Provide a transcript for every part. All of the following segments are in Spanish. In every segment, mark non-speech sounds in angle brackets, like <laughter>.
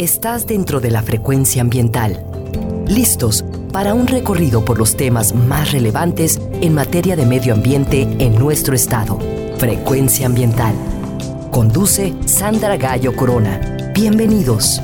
estás dentro de la frecuencia ambiental. Listos para un recorrido por los temas más relevantes en materia de medio ambiente en nuestro estado. Frecuencia ambiental. Conduce Sandra Gallo Corona. Bienvenidos.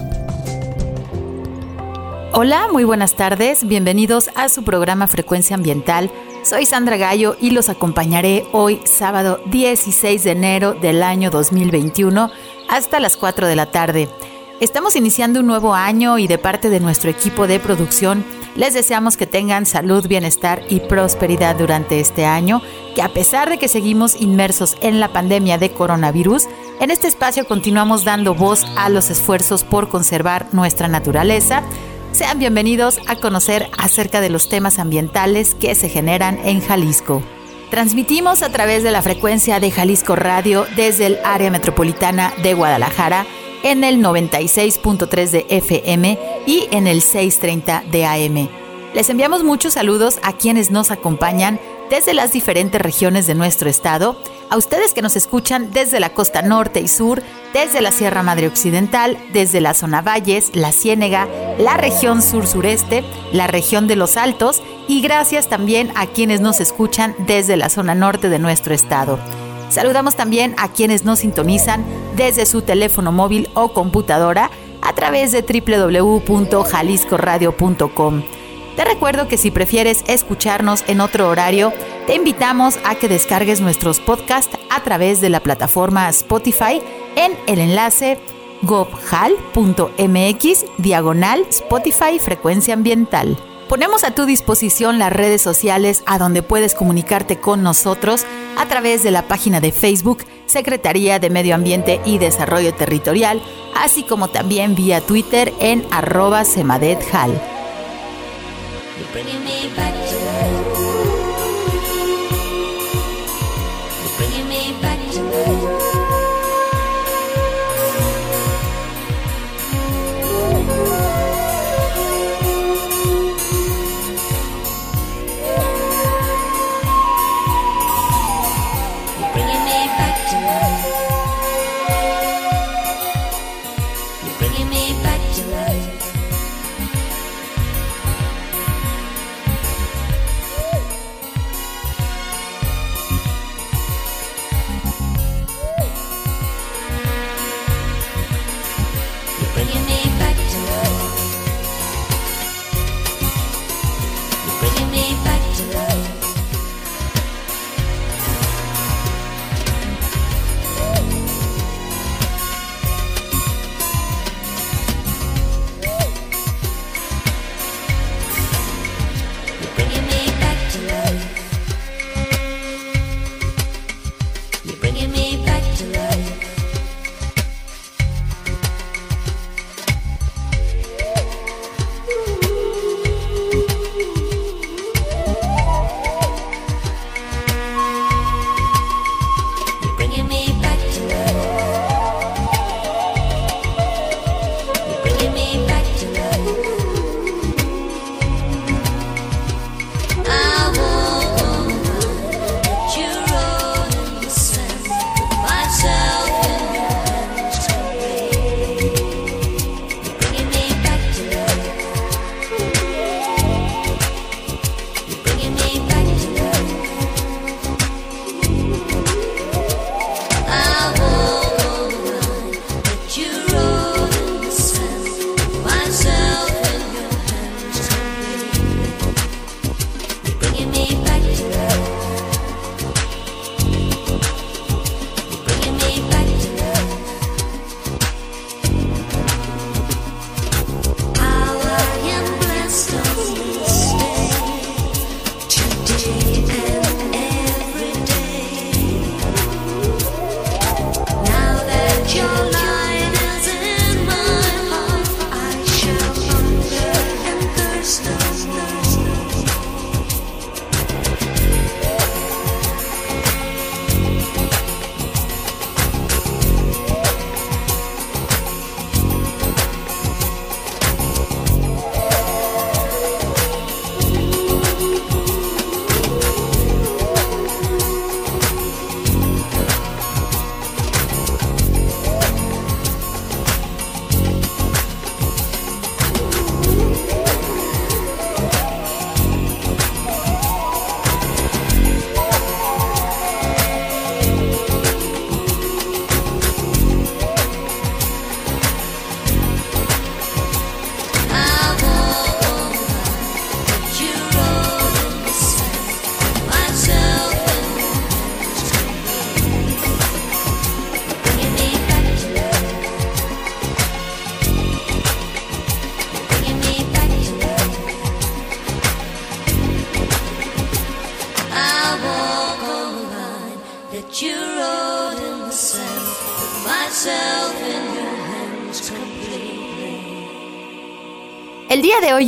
Hola, muy buenas tardes. Bienvenidos a su programa Frecuencia Ambiental. Soy Sandra Gallo y los acompañaré hoy sábado 16 de enero del año 2021 hasta las 4 de la tarde. Estamos iniciando un nuevo año y de parte de nuestro equipo de producción les deseamos que tengan salud, bienestar y prosperidad durante este año, que a pesar de que seguimos inmersos en la pandemia de coronavirus, en este espacio continuamos dando voz a los esfuerzos por conservar nuestra naturaleza. Sean bienvenidos a conocer acerca de los temas ambientales que se generan en Jalisco. Transmitimos a través de la frecuencia de Jalisco Radio desde el área metropolitana de Guadalajara en el 96.3 de FM y en el 630 de AM. Les enviamos muchos saludos a quienes nos acompañan desde las diferentes regiones de nuestro estado, a ustedes que nos escuchan desde la costa norte y sur, desde la Sierra Madre Occidental, desde la zona Valles, la Ciénega, la región sur-sureste, la región de los Altos y gracias también a quienes nos escuchan desde la zona norte de nuestro estado. Saludamos también a quienes nos sintonizan desde su teléfono móvil o computadora a través de www.jaliscoradio.com. Te recuerdo que si prefieres escucharnos en otro horario, te invitamos a que descargues nuestros podcasts a través de la plataforma Spotify en el enlace gobhal.mx diagonal Spotify Frecuencia Ambiental. Ponemos a tu disposición las redes sociales a donde puedes comunicarte con nosotros a través de la página de Facebook Secretaría de Medio Ambiente y Desarrollo Territorial, así como también vía Twitter en arroba semadethal.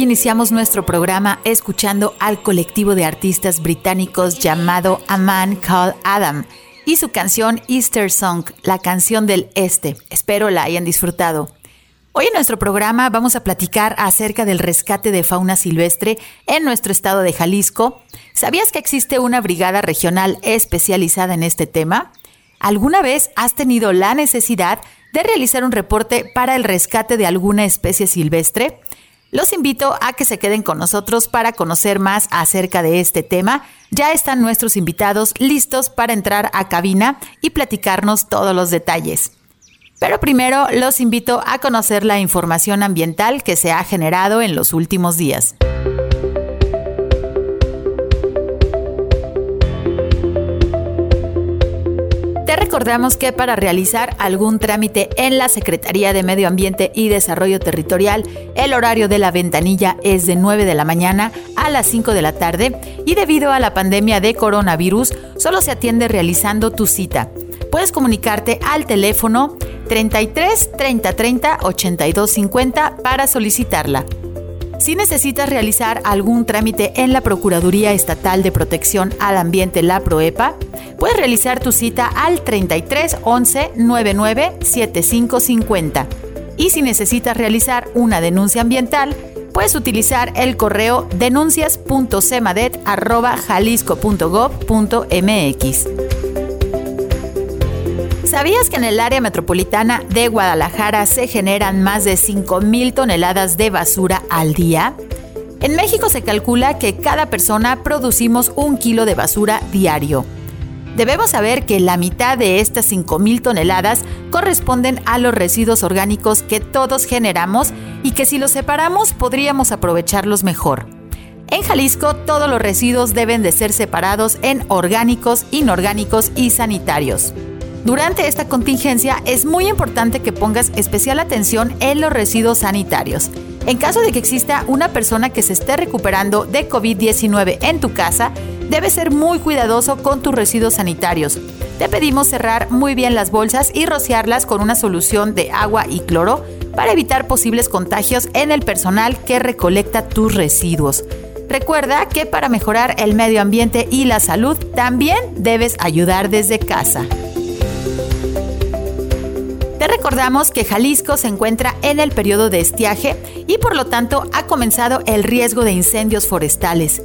Iniciamos nuestro programa escuchando al colectivo de artistas británicos llamado A Man Called Adam y su canción Easter Song, la canción del Este. Espero la hayan disfrutado. Hoy en nuestro programa vamos a platicar acerca del rescate de fauna silvestre en nuestro estado de Jalisco. ¿Sabías que existe una brigada regional especializada en este tema? ¿Alguna vez has tenido la necesidad de realizar un reporte para el rescate de alguna especie silvestre? Los invito a que se queden con nosotros para conocer más acerca de este tema. Ya están nuestros invitados listos para entrar a cabina y platicarnos todos los detalles. Pero primero los invito a conocer la información ambiental que se ha generado en los últimos días. Recordamos que para realizar algún trámite en la Secretaría de Medio Ambiente y Desarrollo Territorial, el horario de la ventanilla es de 9 de la mañana a las 5 de la tarde y debido a la pandemia de coronavirus solo se atiende realizando tu cita. Puedes comunicarte al teléfono 33 30 30 82 50 para solicitarla. Si necesitas realizar algún trámite en la Procuraduría Estatal de Protección al Ambiente, la PROEPA, puedes realizar tu cita al 33 11 99 75 50. Y si necesitas realizar una denuncia ambiental, puedes utilizar el correo denuncias.cemadet.jalisco.gov.mx. ¿Sabías que en el área metropolitana de Guadalajara se generan más de 5.000 toneladas de basura al día? En México se calcula que cada persona producimos un kilo de basura diario. Debemos saber que la mitad de estas 5.000 toneladas corresponden a los residuos orgánicos que todos generamos y que si los separamos podríamos aprovecharlos mejor. En Jalisco todos los residuos deben de ser separados en orgánicos, inorgánicos y sanitarios. Durante esta contingencia es muy importante que pongas especial atención en los residuos sanitarios. En caso de que exista una persona que se esté recuperando de COVID-19 en tu casa, debes ser muy cuidadoso con tus residuos sanitarios. Te pedimos cerrar muy bien las bolsas y rociarlas con una solución de agua y cloro para evitar posibles contagios en el personal que recolecta tus residuos. Recuerda que para mejorar el medio ambiente y la salud también debes ayudar desde casa. Recordamos que Jalisco se encuentra en el periodo de estiaje y por lo tanto ha comenzado el riesgo de incendios forestales.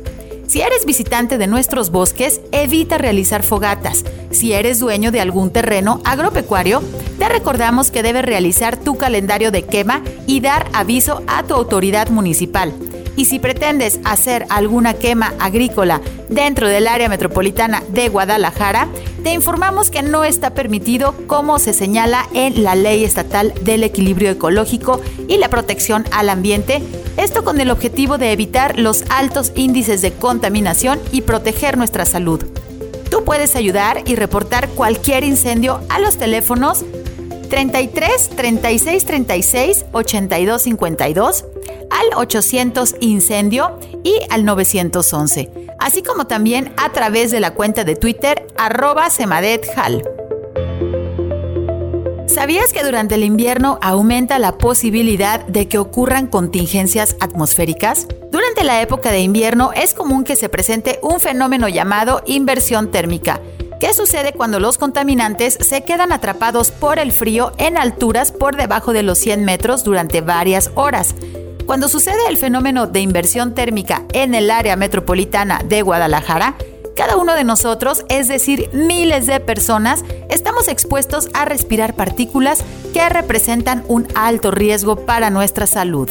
Si eres visitante de nuestros bosques, evita realizar fogatas. Si eres dueño de algún terreno agropecuario, te recordamos que debes realizar tu calendario de quema y dar aviso a tu autoridad municipal. Y si pretendes hacer alguna quema agrícola dentro del área metropolitana de Guadalajara, te informamos que no está permitido como se señala en la Ley Estatal del Equilibrio Ecológico y la Protección al Ambiente, esto con el objetivo de evitar los altos índices de contaminación y proteger nuestra salud. Tú puedes ayudar y reportar cualquier incendio a los teléfonos 33 36 36 82 52 al 800 Incendio y al 911, así como también a través de la cuenta de Twitter semadethal. ¿Sabías que durante el invierno aumenta la posibilidad de que ocurran contingencias atmosféricas? Durante la época de invierno es común que se presente un fenómeno llamado inversión térmica. ¿Qué sucede cuando los contaminantes se quedan atrapados por el frío en alturas por debajo de los 100 metros durante varias horas? Cuando sucede el fenómeno de inversión térmica en el área metropolitana de Guadalajara, cada uno de nosotros, es decir, miles de personas, estamos expuestos a respirar partículas que representan un alto riesgo para nuestra salud.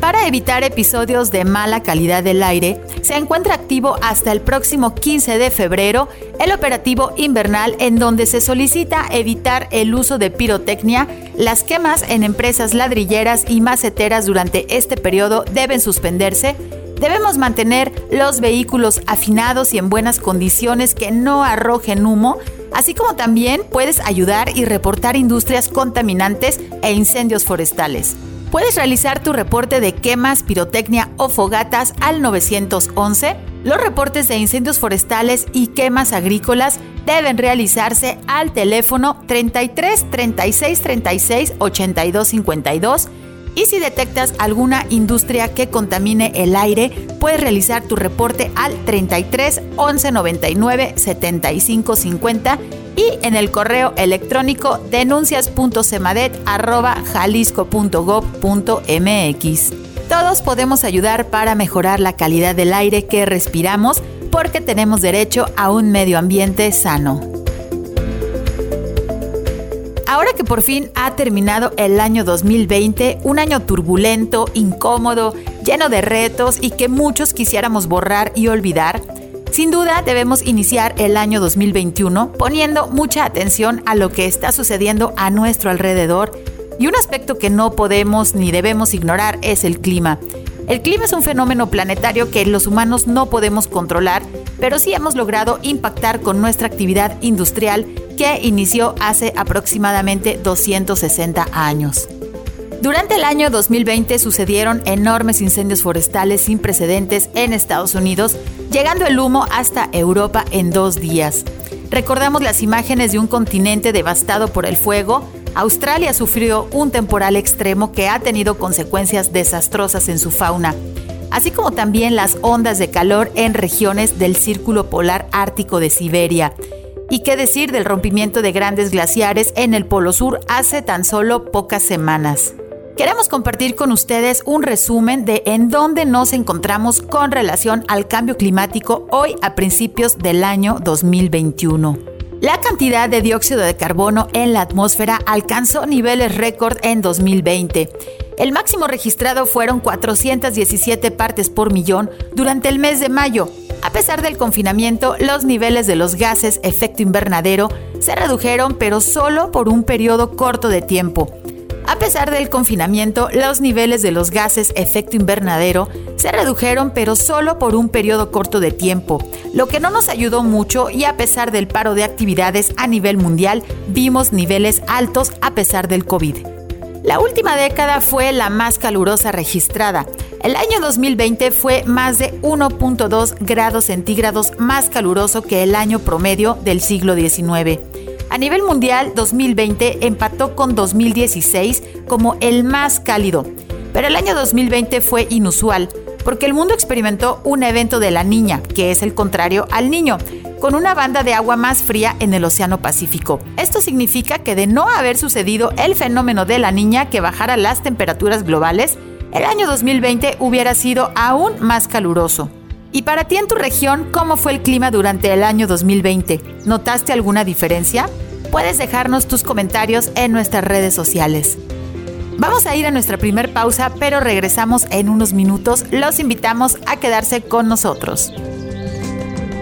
Para evitar episodios de mala calidad del aire, se encuentra activo hasta el próximo 15 de febrero el operativo invernal en donde se solicita evitar el uso de pirotecnia. Las quemas en empresas ladrilleras y maceteras durante este periodo deben suspenderse. Debemos mantener los vehículos afinados y en buenas condiciones que no arrojen humo, así como también puedes ayudar y reportar industrias contaminantes e incendios forestales. Puedes realizar tu reporte de quemas, pirotecnia o fogatas al 911. Los reportes de incendios forestales y quemas agrícolas deben realizarse al teléfono 33 36 36 82 52 Y si detectas alguna industria que contamine el aire, puedes realizar tu reporte al 33 11 99 75 50 y en el correo electrónico denuncias.cemadet.jalisco.gov.mx. Todos podemos ayudar para mejorar la calidad del aire que respiramos porque tenemos derecho a un medio ambiente sano. Ahora que por fin ha terminado el año 2020, un año turbulento, incómodo, lleno de retos y que muchos quisiéramos borrar y olvidar, sin duda debemos iniciar el año 2021 poniendo mucha atención a lo que está sucediendo a nuestro alrededor y un aspecto que no podemos ni debemos ignorar es el clima. El clima es un fenómeno planetario que los humanos no podemos controlar, pero sí hemos logrado impactar con nuestra actividad industrial que inició hace aproximadamente 260 años. Durante el año 2020 sucedieron enormes incendios forestales sin precedentes en Estados Unidos, llegando el humo hasta Europa en dos días. Recordamos las imágenes de un continente devastado por el fuego. Australia sufrió un temporal extremo que ha tenido consecuencias desastrosas en su fauna, así como también las ondas de calor en regiones del Círculo Polar Ártico de Siberia. Y qué decir del rompimiento de grandes glaciares en el Polo Sur hace tan solo pocas semanas. Queremos compartir con ustedes un resumen de en dónde nos encontramos con relación al cambio climático hoy a principios del año 2021. La cantidad de dióxido de carbono en la atmósfera alcanzó niveles récord en 2020. El máximo registrado fueron 417 partes por millón durante el mes de mayo. A pesar del confinamiento, los niveles de los gases efecto invernadero se redujeron, pero solo por un periodo corto de tiempo. A pesar del confinamiento, los niveles de los gases efecto invernadero se redujeron pero solo por un periodo corto de tiempo, lo que no nos ayudó mucho y a pesar del paro de actividades a nivel mundial, vimos niveles altos a pesar del COVID. La última década fue la más calurosa registrada. El año 2020 fue más de 1.2 grados centígrados más caluroso que el año promedio del siglo XIX. A nivel mundial, 2020 empató con 2016 como el más cálido, pero el año 2020 fue inusual porque el mundo experimentó un evento de la niña, que es el contrario al niño, con una banda de agua más fría en el Océano Pacífico. Esto significa que de no haber sucedido el fenómeno de la niña que bajara las temperaturas globales, el año 2020 hubiera sido aún más caluroso. Y para ti en tu región, ¿cómo fue el clima durante el año 2020? ¿Notaste alguna diferencia? Puedes dejarnos tus comentarios en nuestras redes sociales. Vamos a ir a nuestra primer pausa, pero regresamos en unos minutos. Los invitamos a quedarse con nosotros.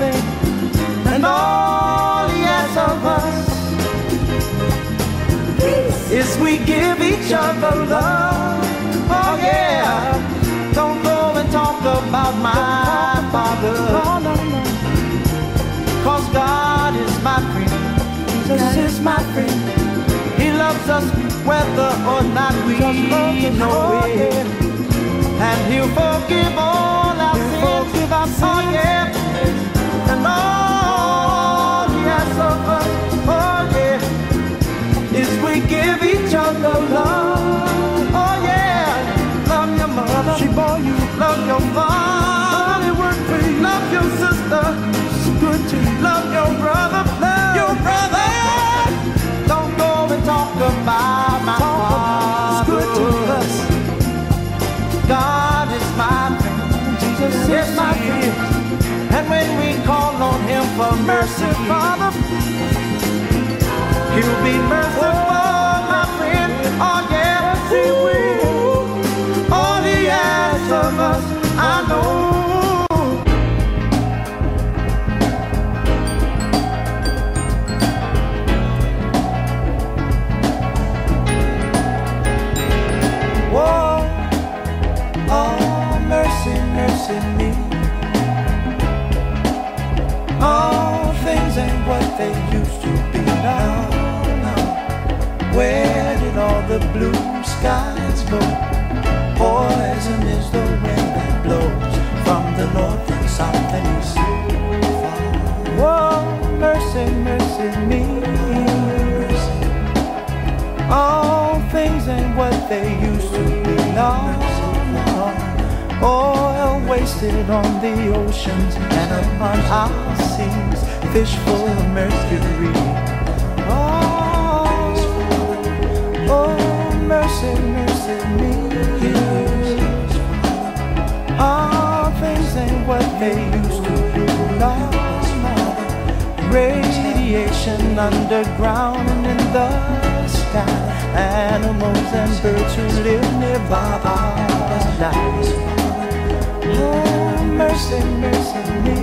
Everything. And all he asks of us is we give each other love. Oh yeah. Don't go and talk about my father. No, no, no. Cause God is my friend. Jesus is my friend. He loves us whether or not we know it. Oh, and he'll forgive all our sins. Forgive our oh, sins. Oh yeah. We give each other love. Oh yeah. Love your mother. She bore you. Love your father. They work for you. Love your sister. She's good to you. Love your brother. Love your brother. Don't go and talk about my father. It's good to us. God is my friend. Jesus is my friend. And when we call on him for mercy, Father, be merciful, skies go. Poison is the wind that blows from the north and south and east. Whoa, mercy, mercy me. All things ain't what they used to be. No. Oil wasted on the oceans and upon our seas, fish full of mercury. Mercy, mercy me. All things ain't what they used to. Radiation underground and in the sky. Animals and birds who live nearby are nice. Oh, mercy, mercy me.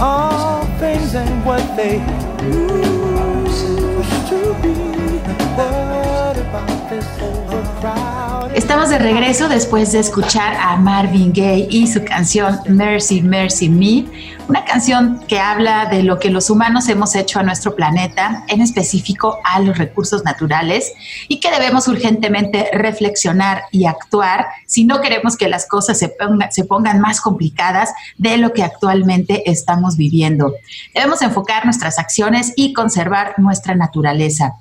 All things ain't what they used to be. What about this overcrowded? Estamos de regreso después de escuchar a Marvin Gaye y su canción Mercy, Mercy Me, una canción que habla de lo que los humanos hemos hecho a nuestro planeta, en específico a los recursos naturales, y que debemos urgentemente reflexionar y actuar si no queremos que las cosas se, ponga- se pongan más complicadas de lo que actualmente estamos viviendo. Debemos enfocar nuestras acciones y conservar nuestra naturaleza.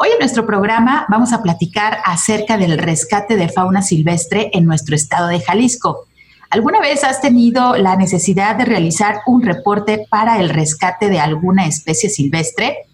Hoy en nuestro programa vamos a platicar acerca del rescate de fauna silvestre en nuestro estado de Jalisco. ¿Alguna vez has tenido la necesidad de realizar un reporte para el rescate de alguna especie silvestre?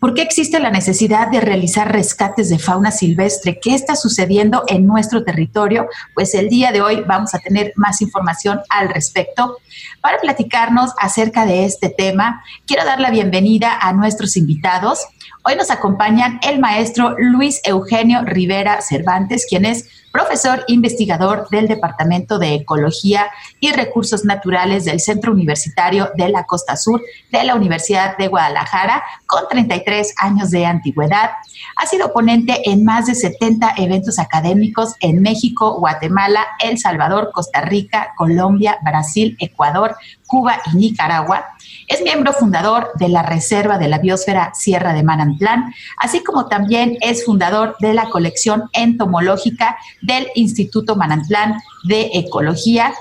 ¿Por qué existe la necesidad de realizar rescates de fauna silvestre? ¿Qué está sucediendo en nuestro territorio? Pues el día de hoy vamos a tener más información al respecto. Para platicarnos acerca de este tema, quiero dar la bienvenida a nuestros invitados. Hoy nos acompañan el maestro Luis Eugenio Rivera Cervantes, quien es profesor investigador del Departamento de Ecología y Recursos Naturales del Centro Universitario de la Costa Sur de la Universidad de Guadalajara, con 33 años de antigüedad. Ha sido ponente en más de 70 eventos académicos en México, Guatemala, El Salvador, Costa Rica, Colombia, Brasil, Ecuador, Cuba y Nicaragua. Es miembro fundador de la Reserva de la Biosfera Sierra de Manantlán, así como también es fundador de la colección entomológica del Instituto Manantlán de Ecología,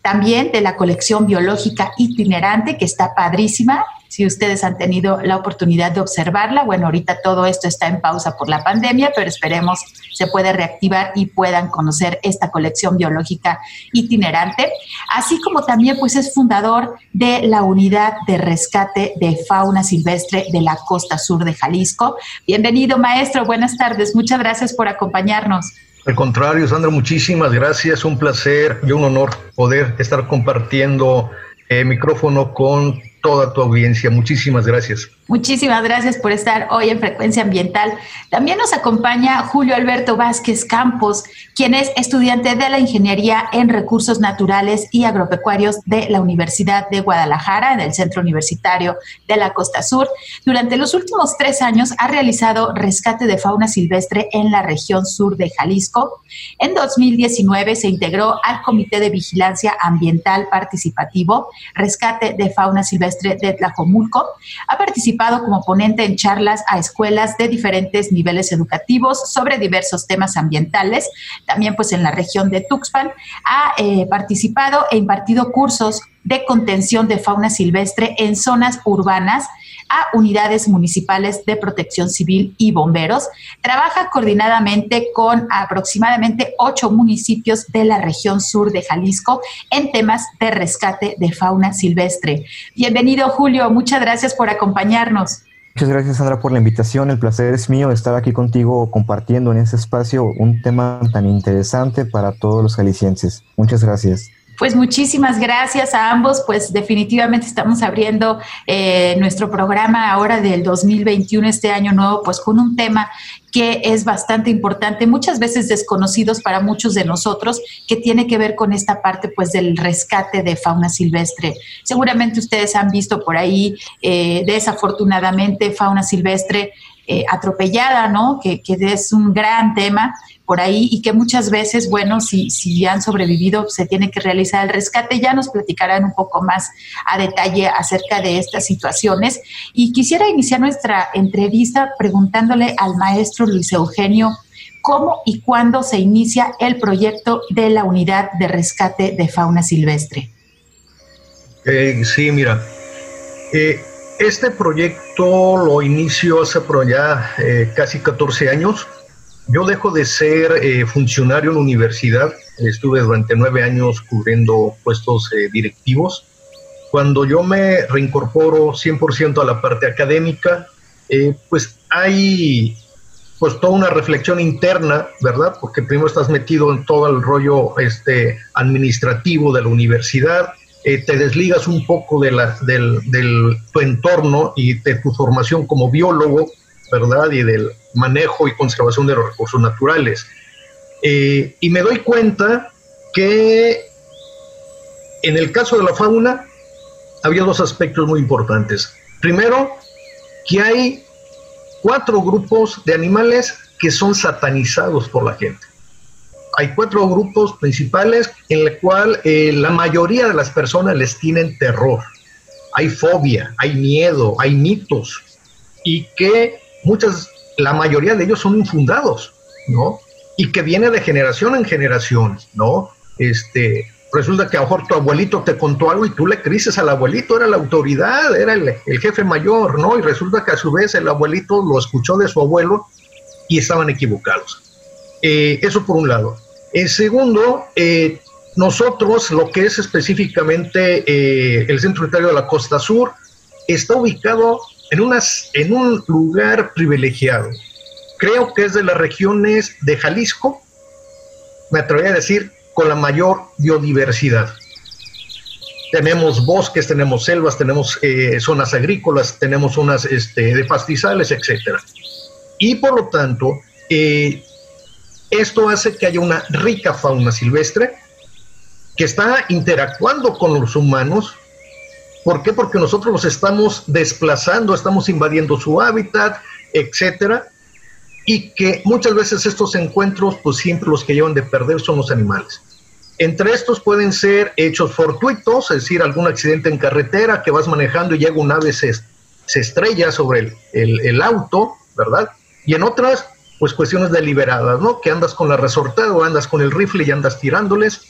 también de la colección biológica itinerante, que está padrísima. Si ustedes han tenido la oportunidad de observarla, bueno, ahorita todo esto está en pausa por la pandemia, pero esperemos se pueda reactivar y puedan conocer esta colección biológica itinerante, así como también pues es fundador de la unidad de rescate de fauna silvestre de la costa sur de Jalisco. Bienvenido, maestro, buenas tardes, muchas gracias por acompañarnos. Al contrario, Sandra, muchísimas gracias. Un placer y un honor poder estar compartiendo eh, micrófono con toda tu audiencia. Muchísimas gracias. Muchísimas gracias por estar hoy en Frecuencia Ambiental. También nos acompaña Julio Alberto Vázquez Campos, quien es estudiante de la Ingeniería en Recursos Naturales y Agropecuarios de la Universidad de Guadalajara, en el Centro Universitario de la Costa Sur. Durante los últimos tres años ha realizado rescate de fauna silvestre en la región sur de Jalisco. En 2019 se integró al Comité de Vigilancia Ambiental Participativo, Rescate de Fauna Silvestre de Tlajomulco. Ha participado como ponente en charlas a escuelas de diferentes niveles educativos sobre diversos temas ambientales. También pues en la región de Tuxpan ha eh, participado e impartido cursos de contención de fauna silvestre en zonas urbanas a unidades municipales de protección civil y bomberos. Trabaja coordinadamente con aproximadamente ocho municipios de la región sur de Jalisco en temas de rescate de fauna silvestre. Bienvenido, Julio. Muchas gracias por acompañarnos. Muchas gracias, Sandra, por la invitación. El placer es mío estar aquí contigo compartiendo en este espacio un tema tan interesante para todos los jaliscienses. Muchas gracias. Pues muchísimas gracias a ambos, pues definitivamente estamos abriendo eh, nuestro programa ahora del 2021, este año nuevo, pues con un tema que es bastante importante, muchas veces desconocidos para muchos de nosotros, que tiene que ver con esta parte pues del rescate de fauna silvestre. Seguramente ustedes han visto por ahí, eh, desafortunadamente, fauna silvestre eh, atropellada, ¿no? Que, que, es un gran tema por ahí y que muchas veces, bueno, si, si han sobrevivido, se tiene que realizar el rescate. Ya nos platicarán un poco más a detalle acerca de estas situaciones. Y quisiera iniciar nuestra entrevista preguntándole al maestro Luis Eugenio cómo y cuándo se inicia el proyecto de la unidad de rescate de fauna silvestre. Eh, sí, mira, eh, este proyecto lo inicio hace por ya eh, casi 14 años. Yo dejo de ser funcionario en la universidad, estuve durante nueve años cubriendo puestos directivos. Cuando yo me reincorporo 100% a la parte académica, pues hay pues toda una reflexión interna, ¿verdad? Porque primero estás metido en todo el rollo este, administrativo de la universidad, eh, te desligas un poco de la, del, del, tu entorno y de tu formación como biólogo, ¿verdad? Y del manejo y conservación de los recursos naturales. Eh, y me doy cuenta que en el caso de la fauna había dos aspectos muy importantes. Primero, que hay cuatro grupos de animales que son satanizados por la gente. Hay cuatro grupos principales en el cual eh, la mayoría de las personas les tienen terror. Hay fobia, hay miedo, hay mitos y que muchas, la mayoría de ellos son infundados, ¿no? Y que viene de generación en generación, ¿no? Este, resulta que a lo mejor tu abuelito te contó algo y tú le crisis al abuelito, era la autoridad, era el, jefe mayor, ¿no? Y resulta que a su vez el abuelito lo escuchó de su abuelo y estaban equivocados. Eh, eso por un lado. En segundo, eh, nosotros, lo que es específicamente eh, el Centro Unitario de la Costa Sur, está ubicado en, unas, en un lugar privilegiado. Creo que es de las regiones de Jalisco, me atrevería a decir con la mayor biodiversidad. Tenemos bosques, tenemos selvas, tenemos eh, zonas agrícolas, tenemos zonas este, de pastizales, etc. Y por lo tanto, eh, esto hace que haya una rica fauna silvestre que está interactuando con los humanos. ¿Por qué? Porque nosotros los estamos desplazando, estamos invadiendo su hábitat, etcétera y que muchas veces estos encuentros, pues siempre los que llevan de perder son los animales. Entre estos pueden ser hechos fortuitos, es decir, algún accidente en carretera que vas manejando y llega un ave, se, estrella sobre el, el, auto, ¿verdad? Y en otras, pues cuestiones deliberadas, ¿no? Que andas con la resortada o andas con el rifle y andas tirándoles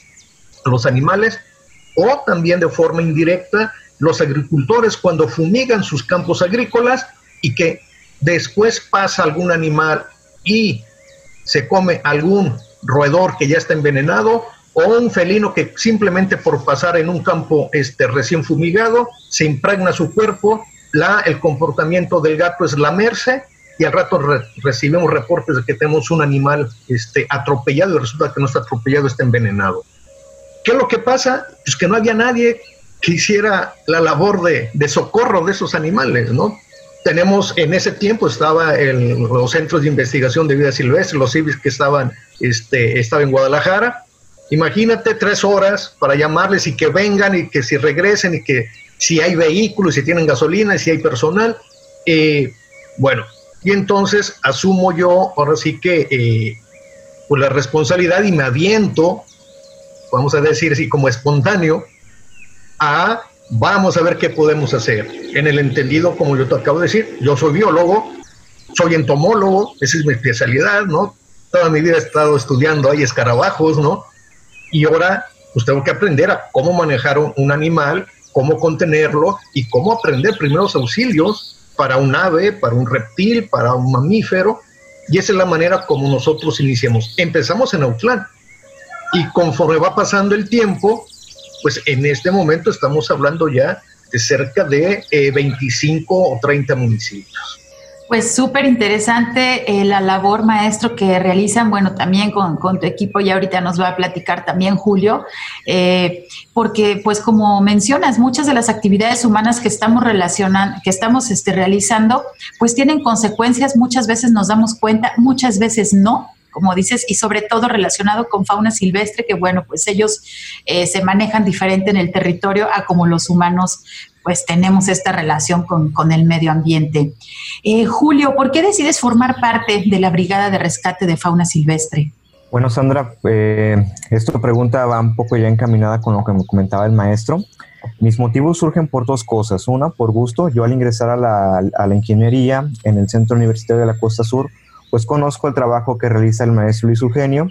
a los animales, o también de forma indirecta, los agricultores cuando fumigan sus campos agrícolas y que después pasa algún animal y se come algún roedor que ya está envenenado o un felino que simplemente por pasar en un campo este, recién fumigado se impregna su cuerpo, la, el comportamiento del gato es lamerse y al rato recibimos reportes de que tenemos un animal este, atropellado y resulta que no está atropellado, está envenenado. ¿Qué es lo que pasa? Pues que no había nadie que hiciera la labor de, socorro de esos animales, ¿no? tenemos en ese tiempo estaba el, los centros de investigación de vida silvestre, los civis que estaban, este, estaba en Guadalajara. Imagínate tres horas para llamarles y que vengan y que si regresen y que si hay vehículos, si tienen gasolina, y si hay personal. Eh, bueno, y entonces asumo yo ahora sí que eh, pues la responsabilidad y me aviento, vamos a decir así como espontáneo, a vamos a ver qué podemos hacer. En el entendido, como yo te acabo de decir, yo soy biólogo, soy entomólogo, esa es mi especialidad, ¿no? Toda mi vida he estado estudiando ahí escarabajos, ¿no? Y ahora, pues tengo que aprender a cómo manejar un animal, cómo contenerlo y cómo aprender primeros auxilios para un ave, para un reptil, para un mamífero. Y esa es la manera como nosotros iniciamos. Empezamos en Autlán. Y conforme va pasando el tiempo, pues en este momento estamos hablando ya de cerca de 25 eh, o 30 municipios. Pues súper interesante eh, la labor, maestro, que realizan, bueno, también con, tu equipo, y ahorita nos va a platicar también Julio, eh, porque pues como mencionas, muchas de las actividades humanas que estamos relacionando, que estamos este, realizando, pues tienen consecuencias, muchas veces nos damos cuenta, muchas veces no, como dices, y sobre todo relacionado con fauna silvestre, que bueno, pues ellos eh, se manejan diferente en el territorio a como los humanos pues tenemos esta relación con, el medio ambiente. Eh, Julio, ¿por qué decides formar parte de la Brigada de Rescate de Fauna Silvestre? Bueno, Sandra, eh, esta pregunta va un poco ya encaminada con lo que me comentaba el maestro. Mis motivos surgen por dos cosas. Una, por gusto. Yo al ingresar a la, a la ingeniería en el Centro Universitario de la Costa Sur, pues conozco el trabajo que realiza el maestro Luis Eugenio,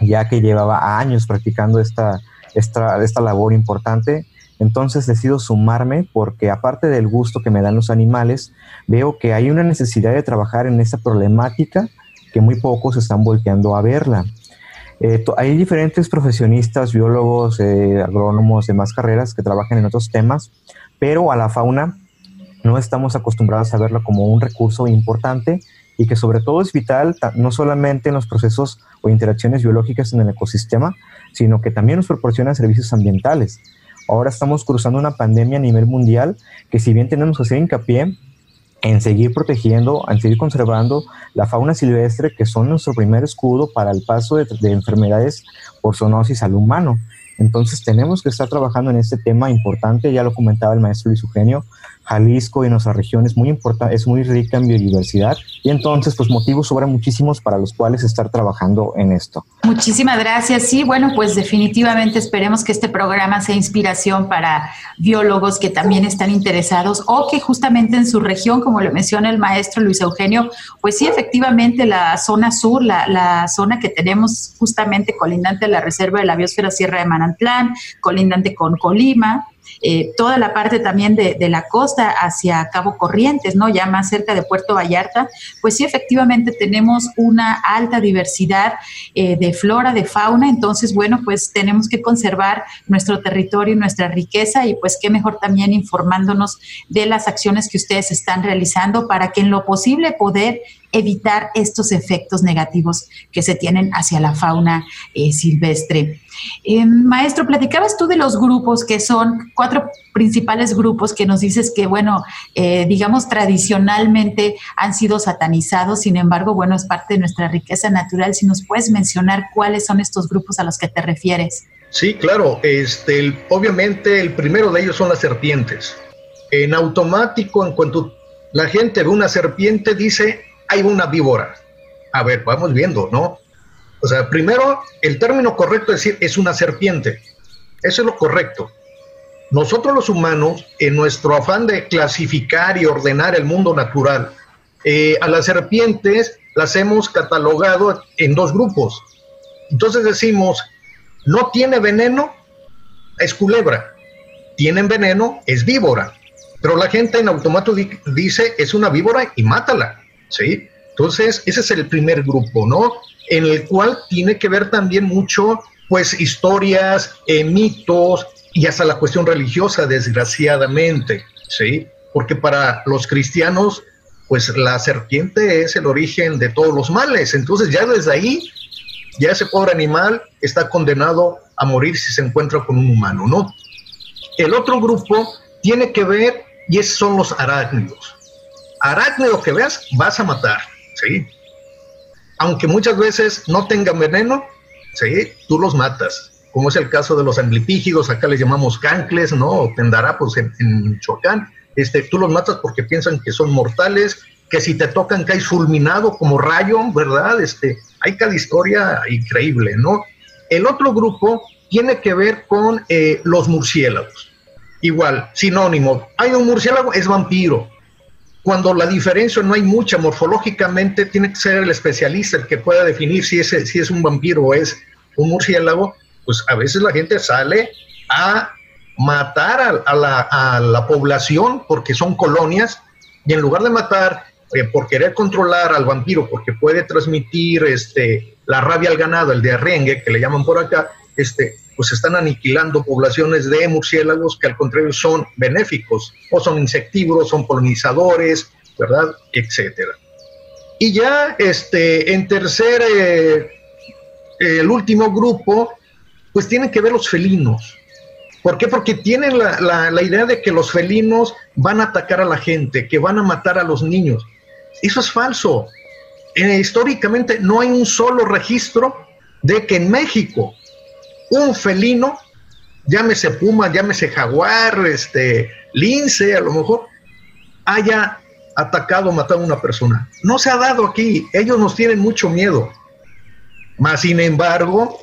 ya que llevaba años practicando esta, esta, labor importante. Entonces decido sumarme porque aparte del gusto que me dan los animales, veo que hay una necesidad de trabajar en esta problemática que muy pocos están volteando a verla. Eh, hay diferentes profesionistas, biólogos, eh, agrónomos, demás carreras que trabajan en otros temas, pero a la fauna no estamos acostumbrados a verla como un recurso importante y que sobre todo es vital no solamente en los procesos o interacciones biológicas en el ecosistema, sino que también nos proporciona servicios ambientales. Ahora estamos cruzando una pandemia a nivel mundial que si bien tenemos que hacer hincapié en seguir protegiendo, en seguir conservando la fauna silvestre, que son nuestro primer escudo para el paso de, de enfermedades por zoonosis al humano. Entonces tenemos que estar trabajando en este tema importante, ya lo comentaba el maestro Luis Eugenio, Jalisco y nuestra región es muy importante, es muy rica en biodiversidad y entonces pues motivos sobran muchísimos para los cuales estar trabajando en esto. Muchísimas gracias. Sí, bueno, pues definitivamente esperemos que este programa sea inspiración para biólogos que también están interesados o que justamente en su región, como lo menciona el maestro Luis Eugenio, pues sí, efectivamente la zona sur, la, la zona que tenemos justamente colindante a la Reserva de la Biosfera Sierra de Manantlán, colindante con Colima, eh, toda la parte también de, la costa hacia Cabo Corrientes, ¿no? Ya más cerca de Puerto Vallarta, pues sí, efectivamente tenemos una alta diversidad eh, de flora, de fauna, entonces, bueno, pues tenemos que conservar nuestro territorio y nuestra riqueza y pues qué mejor también informándonos de las acciones que ustedes están realizando para que en lo posible poder evitar estos efectos negativos que se tienen hacia la fauna eh, silvestre. Eh, maestro, platicabas tú de los grupos que son cuatro principales grupos que nos dices que, bueno, eh, digamos, tradicionalmente han sido satanizados, sin embargo, bueno, es parte de nuestra riqueza natural. Si nos puedes mencionar cuáles son estos grupos a los que te refieres. Sí, claro. Este, obviamente, el primero de ellos son las serpientes. En automático, en cuanto la gente ve una serpiente, dice, hay una víbora. A ver, vamos viendo, ¿no? O sea, primero, el término correcto es decir es una serpiente. Eso es lo correcto. Nosotros los humanos, en nuestro afán de clasificar y ordenar el mundo natural, eh, a las serpientes las hemos catalogado en dos grupos. Entonces decimos, no tiene veneno, es culebra. Tienen veneno, es víbora. Pero la gente en automático dice, es una víbora y mátala. ¿Sí? Entonces, ese es el primer grupo, ¿no? En el cual tiene que ver también mucho, pues, historias, eh, mitos y hasta la cuestión religiosa, desgraciadamente, ¿sí? Porque para los cristianos, pues, la serpiente es el origen de todos los males. Entonces, ya desde ahí, ya ese pobre animal está condenado a morir si se encuentra con un humano, ¿no? El otro grupo tiene que ver, y esos son los arácnidos arácnido que veas, vas a matar, ¿sí? Aunque muchas veces no tengan veneno, ¿sí? Tú los matas, como es el caso de los anglipígidos, acá les llamamos cancles, ¿no? O tendarapos en, en Michoacán, este, tú los matas porque piensan que son mortales, que si te tocan caes fulminado como rayo, ¿verdad? Este, hay cada historia increíble, ¿no? El otro grupo tiene que ver con eh, los murciélagos. Igual, sinónimo. Hay un murciélago, es vampiro cuando la diferencia no hay mucha morfológicamente, tiene que ser el especialista el que pueda definir si es, si es un vampiro o es un murciélago, pues a veces la gente sale a matar a, la, población porque son colonias y en lugar de matar eh, por querer controlar al vampiro porque puede transmitir este, la rabia al ganado, el de arrengue, que le llaman por acá, este, pues están aniquilando poblaciones de murciélagos que al contrario son benéficos, o son insectívoros, son polinizadores, ¿verdad? Etcétera. Y ya este, en tercer, eh, el último grupo, pues tienen que ver los felinos. ¿Por qué? Porque tienen la, la, idea de que los felinos van a atacar a la gente, que van a matar a los niños. Eso es falso. Eh, históricamente no hay un solo registro de que en México un felino, llámese puma, llámese jaguar, este, lince a lo mejor, haya atacado, matado a una persona. No se ha dado aquí, ellos nos tienen mucho miedo. Más sin embargo,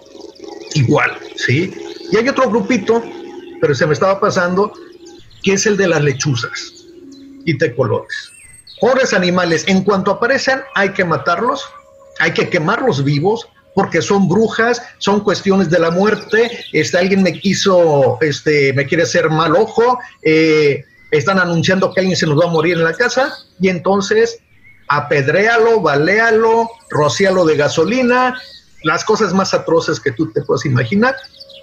igual, ¿sí? Y hay otro grupito, pero se me estaba pasando, que es el de las lechuzas y tecolores. Pobres animales, en cuanto aparecen, hay que matarlos, hay que quemarlos vivos, porque son brujas, son cuestiones de la muerte, este, alguien me quiso, este, me quiere hacer mal ojo, eh, están anunciando que alguien se nos va a morir en la casa, y entonces apedréalo, baléalo, rocíalo de gasolina, las cosas más atroces que tú te puedas imaginar.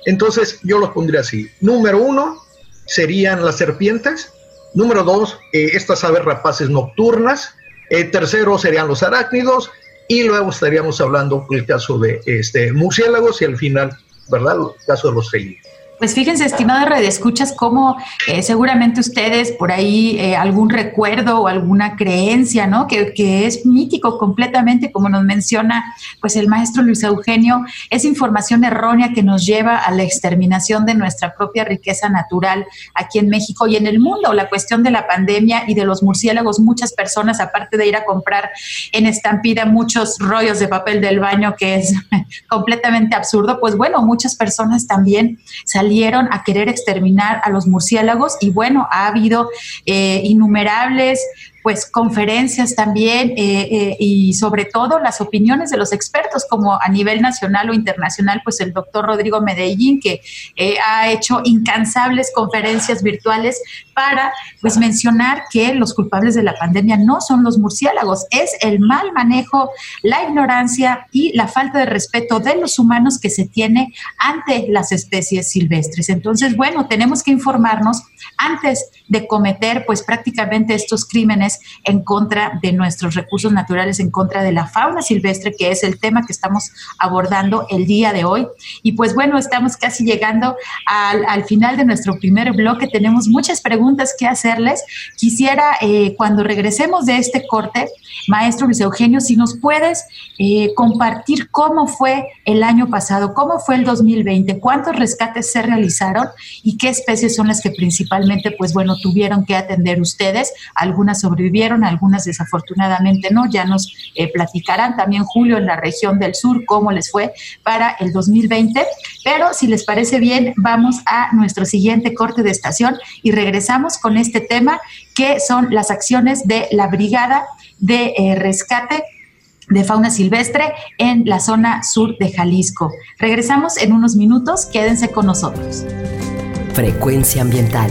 Entonces yo los pondría así. Número uno serían las serpientes. Número dos, eh, estas aves rapaces nocturnas. Eh, tercero serían los arácnidos. Y luego estaríamos hablando del caso de este, murciélagos y al final, ¿verdad? El caso de los felinos. Pues fíjense, estimada red, escuchas cómo eh, seguramente ustedes por ahí eh, algún recuerdo o alguna creencia, ¿no? Que, que, es mítico completamente, como nos menciona pues el maestro Luis Eugenio, es información errónea que nos lleva a la exterminación de nuestra propia riqueza natural aquí en México y en el mundo. La cuestión de la pandemia y de los murciélagos, muchas personas, aparte de ir a comprar en estampida muchos rollos de papel del baño, que es <laughs> completamente absurdo, pues bueno, muchas personas también salieron a querer exterminar a los murciélagos y bueno, ha habido eh, innumerables pues conferencias también eh, eh, y sobre todo las opiniones de los expertos como a nivel nacional o internacional, pues el doctor Rodrigo Medellín que eh, ha hecho incansables conferencias virtuales para pues mencionar que los culpables de la pandemia no son los murciélagos, es el mal manejo, la ignorancia y la falta de respeto de los humanos que se tiene ante las especies silvestres. Entonces, bueno, tenemos que informarnos antes de cometer pues prácticamente estos crímenes en contra de nuestros recursos naturales, en contra de la fauna silvestre, que es el tema que estamos abordando el día de hoy. Y pues bueno, estamos casi llegando al, final de nuestro primer bloque. Tenemos muchas preguntas que hacerles. Quisiera, eh, cuando regresemos de este corte, maestro Luis Eugenio, si nos puedes eh, compartir cómo fue el año pasado, cómo fue el 2020, cuántos rescates se realizaron y qué especies son las que principalmente, pues bueno, tuvieron que atender ustedes. Algunas sobre sobrevivieron, algunas desafortunadamente no, ya nos eh, platicarán también Julio en la región del sur cómo les fue para el 2020, pero si les parece bien, vamos a nuestro siguiente corte de estación y regresamos con este tema que son las acciones de la Brigada de eh, Rescate de fauna silvestre en la zona sur de Jalisco. Regresamos en unos minutos, quédense con nosotros. Frecuencia ambiental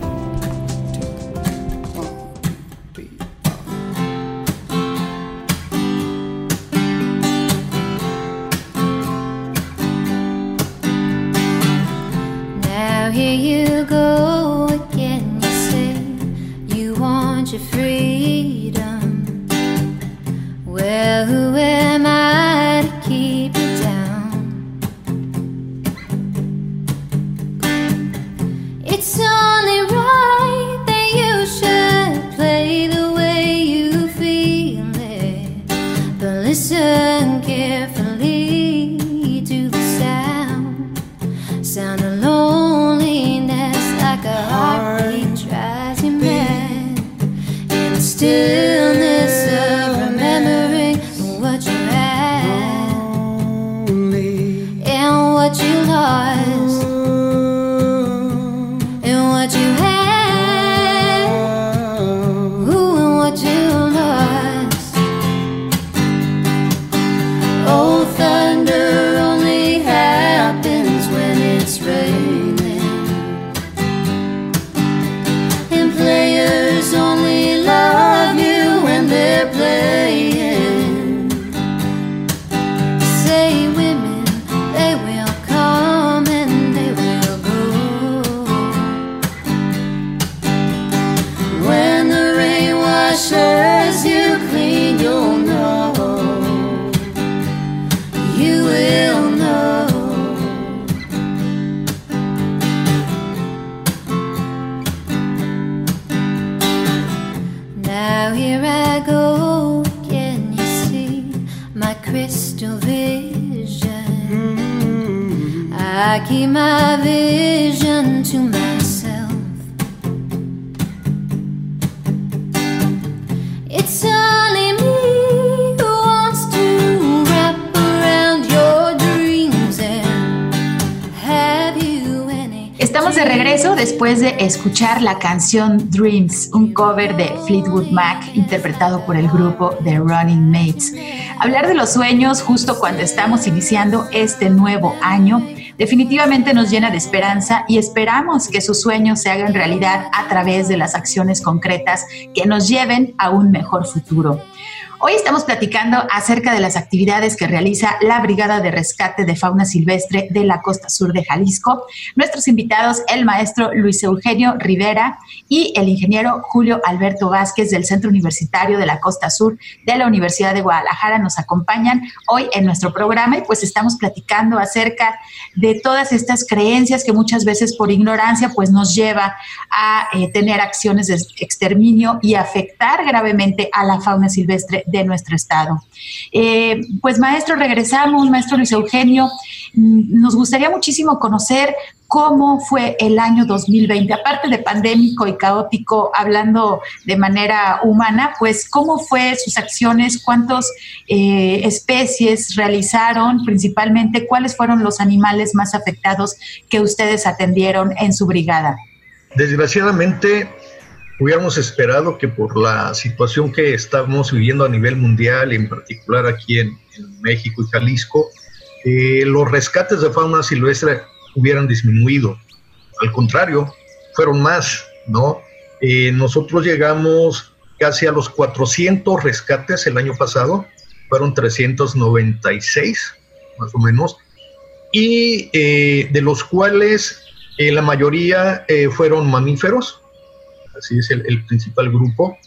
escuchar la canción Dreams, un cover de Fleetwood Mac interpretado por el grupo The Running Mates. Hablar de los sueños justo cuando estamos iniciando este nuevo año definitivamente nos llena de esperanza y esperamos que sus sueños se hagan realidad a través de las acciones concretas que nos lleven a un mejor futuro. Hoy estamos platicando acerca de las actividades que realiza la Brigada de Rescate de Fauna Silvestre de la costa sur de Jalisco. Nuestros invitados, el maestro Luis Eugenio Rivera y el ingeniero Julio Alberto Vázquez del Centro Universitario de la Costa Sur de la Universidad de Guadalajara, nos acompañan hoy en nuestro programa y pues estamos platicando acerca de todas estas creencias que muchas veces por ignorancia pues nos lleva a eh, tener acciones de exterminio y afectar gravemente a la fauna silvestre de nuestro estado. Eh, pues maestro, regresamos, maestro Luis Eugenio, mm, nos gustaría muchísimo conocer cómo fue el año 2020, aparte de pandémico y caótico, hablando de manera humana, pues cómo fue sus acciones, cuántas eh, especies realizaron, principalmente cuáles fueron los animales más afectados que ustedes atendieron en su brigada. Desgraciadamente, hubiéramos esperado que por la situación que estamos viviendo a nivel mundial, en particular aquí en, México y Jalisco, eh, los rescates de fauna silvestre hubieran disminuido. Al contrario, fueron más, ¿no? Eh, nosotros llegamos casi a los 400 rescates el año pasado, fueron 396 más o menos, y eh, de los cuales la mayoría fueron mamíferos, así es el, principal grupo.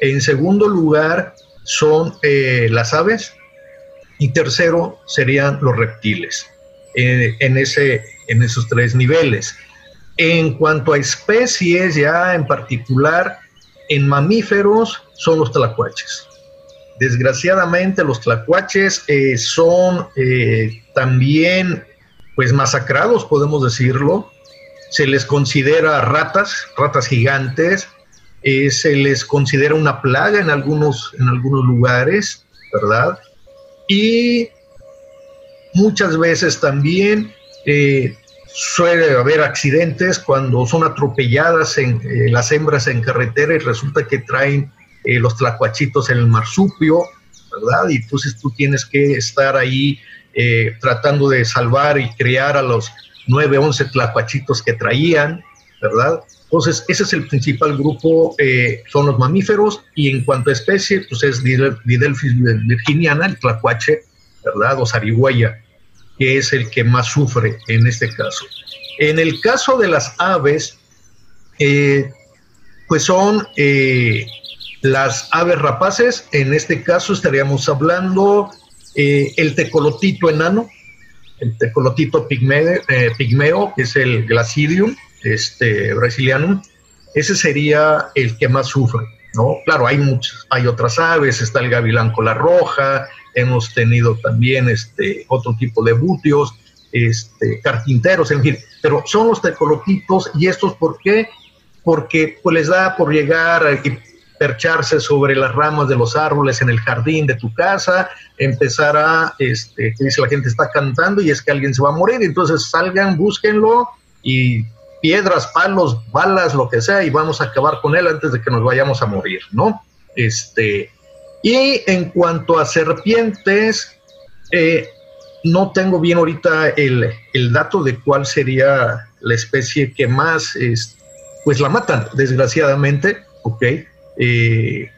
En segundo lugar son eh, las aves y tercero serían los reptiles, eh, en, ese, en esos tres niveles. En cuanto a especies, ya en particular, en mamíferos son los tlacuaches. Desgraciadamente los tlacuaches eh, son también pues masacrados, podemos decirlo. Se les considera ratas, ratas gigantes, eh, se les considera una plaga en algunos, en algunos lugares, ¿verdad? Y muchas veces también eh, suele haber accidentes cuando son atropelladas en, eh, las hembras en carretera y resulta que traen los tlacuachitos en el marsupio, ¿verdad? Y entonces tú tienes que estar ahí tratando de salvar y criar a los 9, 11 tlacuachitos que traían, ¿verdad? Entonces, ese es el principal grupo, eh, son los mamíferos, y en cuanto a especie, pues es Didelphis virginiana, el tlacuache, ¿verdad? O zarigüeya, que es el que más sufre en este caso. En el caso de las aves, eh, pues son eh, las aves rapaces, en este caso estaríamos hablando el tecolotito enano, el tecolotito pigmeo, eh, pigmeo, que es el glacidium este, brasilianum, ese sería el que más sufre, ¿no? Claro, hay muchas, hay otras aves, está el gavilán cola roja, hemos tenido también este, otro tipo de butios, este, carpinteros, en fin, pero son los tecolotitos y estos, ¿por qué? Porque pues, les da por llegar percharse sobre las ramas de los árboles en el jardín de tu casa, empezar a, este, que dice la gente está cantando y es que alguien se va a morir, entonces salgan, búsquenlo y piedras, palos, balas, lo que sea, y vamos a acabar con él antes de que nos vayamos a morir, ¿no? Este, y en cuanto a serpientes, eh, no tengo bien ahorita el, el, dato de cuál sería la especie que más, es, pues la matan, desgraciadamente, ¿ok? Eh,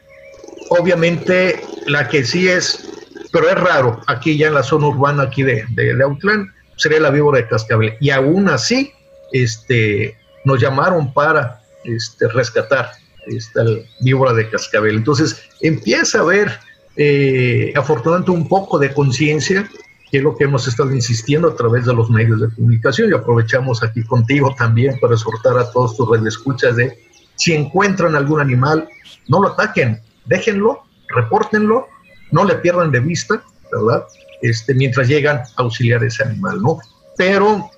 obviamente la que sí es, pero es raro, aquí ya en la zona urbana aquí de, de, de Autlán, sería la víbora de cascabel. Y aún así, este, nos llamaron para este, rescatar esta víbora de cascabel. Entonces empieza a haber eh, afortunadamente un poco de conciencia, que es lo que hemos estado insistiendo a través de los medios de comunicación y aprovechamos aquí contigo también para exhortar a todos tus redescuchas de si encuentran algún animal, no lo ataquen, déjenlo, repórtenlo, no le pierdan de vista, ¿verdad? este, mientras llegan a auxiliar ese animal, ¿no? Pero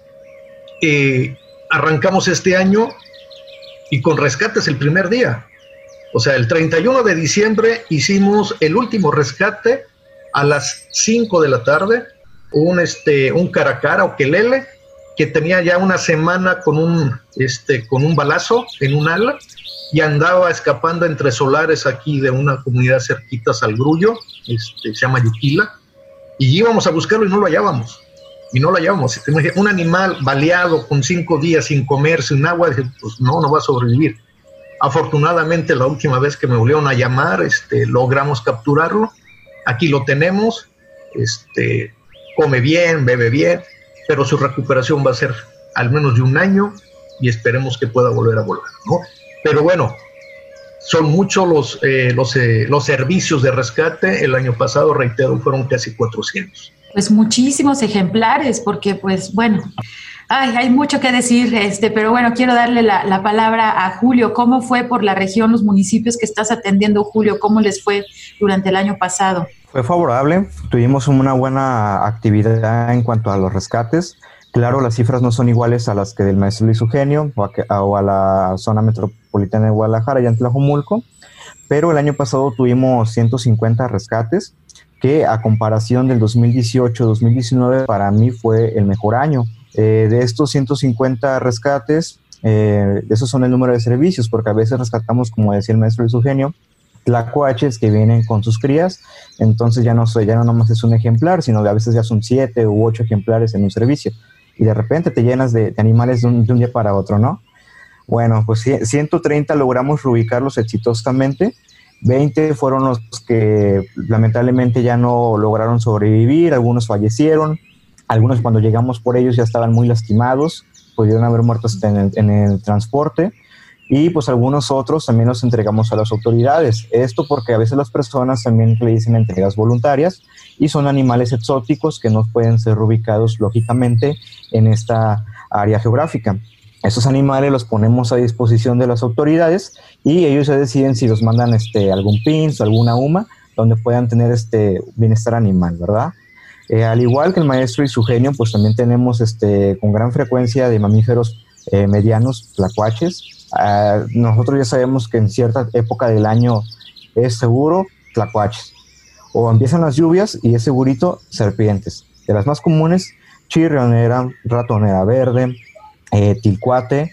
eh, arrancamos este año y con rescates el primer día. O sea, el 31 de diciembre hicimos el último rescate a las 5 de la tarde, un, este, un caracara o quelele que tenía ya una semana con un, este, con un balazo en un ala y andaba escapando entre solares aquí de una comunidad cerquita al Grullo, este, se llama Yuquila, y íbamos a buscarlo y no lo hallábamos. Y no lo hallábamos. Un animal baleado con cinco días sin comer, sin agua, pues no, no va a sobrevivir. Afortunadamente, la última vez que me volvieron a llamar, este, logramos capturarlo. Aquí lo tenemos. Este, come bien, bebe bien, pero su recuperación va a ser al menos de un año y esperemos que pueda volver a volar. ¿no? Pero bueno, son muchos los, eh, los, eh, los servicios de rescate. El año pasado, reitero, fueron casi 400. Pues muchísimos ejemplares, porque pues bueno, ay, hay mucho que decir, este, pero bueno, quiero darle la, la, palabra a Julio. ¿Cómo fue por la región, los municipios que estás atendiendo, Julio? ¿Cómo les fue durante el año pasado? Fue favorable, tuvimos una buena actividad en cuanto a los rescates. Claro, las cifras no son iguales a las que del maestro Luis Eugenio o a, o a la zona metropolitana de Guadalajara y Tlajomulco, pero el año pasado tuvimos 150 rescates, que a comparación del 2018-2019 para mí fue el mejor año. Eh, de estos 150 rescates, eh, esos son el número de servicios, porque a veces rescatamos, como decía el maestro Luis Eugenio, tlacuaches que vienen con sus crías, entonces ya no, ya no nomás es un ejemplar, sino que a veces ya son siete u ocho ejemplares en un servicio y de repente te llenas de, animales de un, día para otro, ¿no? Bueno, pues 130 logramos reubicarlos exitosamente. 20 fueron los que lamentablemente ya no lograron sobrevivir, algunos fallecieron, algunos cuando llegamos por ellos ya estaban muy lastimados, pudieron haber muerto en el, en el transporte y pues algunos otros también los entregamos a las autoridades. Esto porque a veces las personas también le dicen entregas voluntarias y son animales exóticos que no pueden ser ubicados lógicamente en esta área geográfica. Estos animales los ponemos a disposición de las autoridades y ellos se deciden si los mandan este, algún PINS alguna UMA donde puedan tener este bienestar animal, ¿verdad? Eh, al igual que el maestro y su genio, pues también tenemos este, con gran frecuencia de mamíferos eh, medianos, tlacuaches. Ah, nosotros ya sabemos que en cierta época del año es seguro tlacuaches o empiezan las lluvias y es segurito serpientes. De las más comunes, chirrionera, ratonera verde, eh, tilcuate,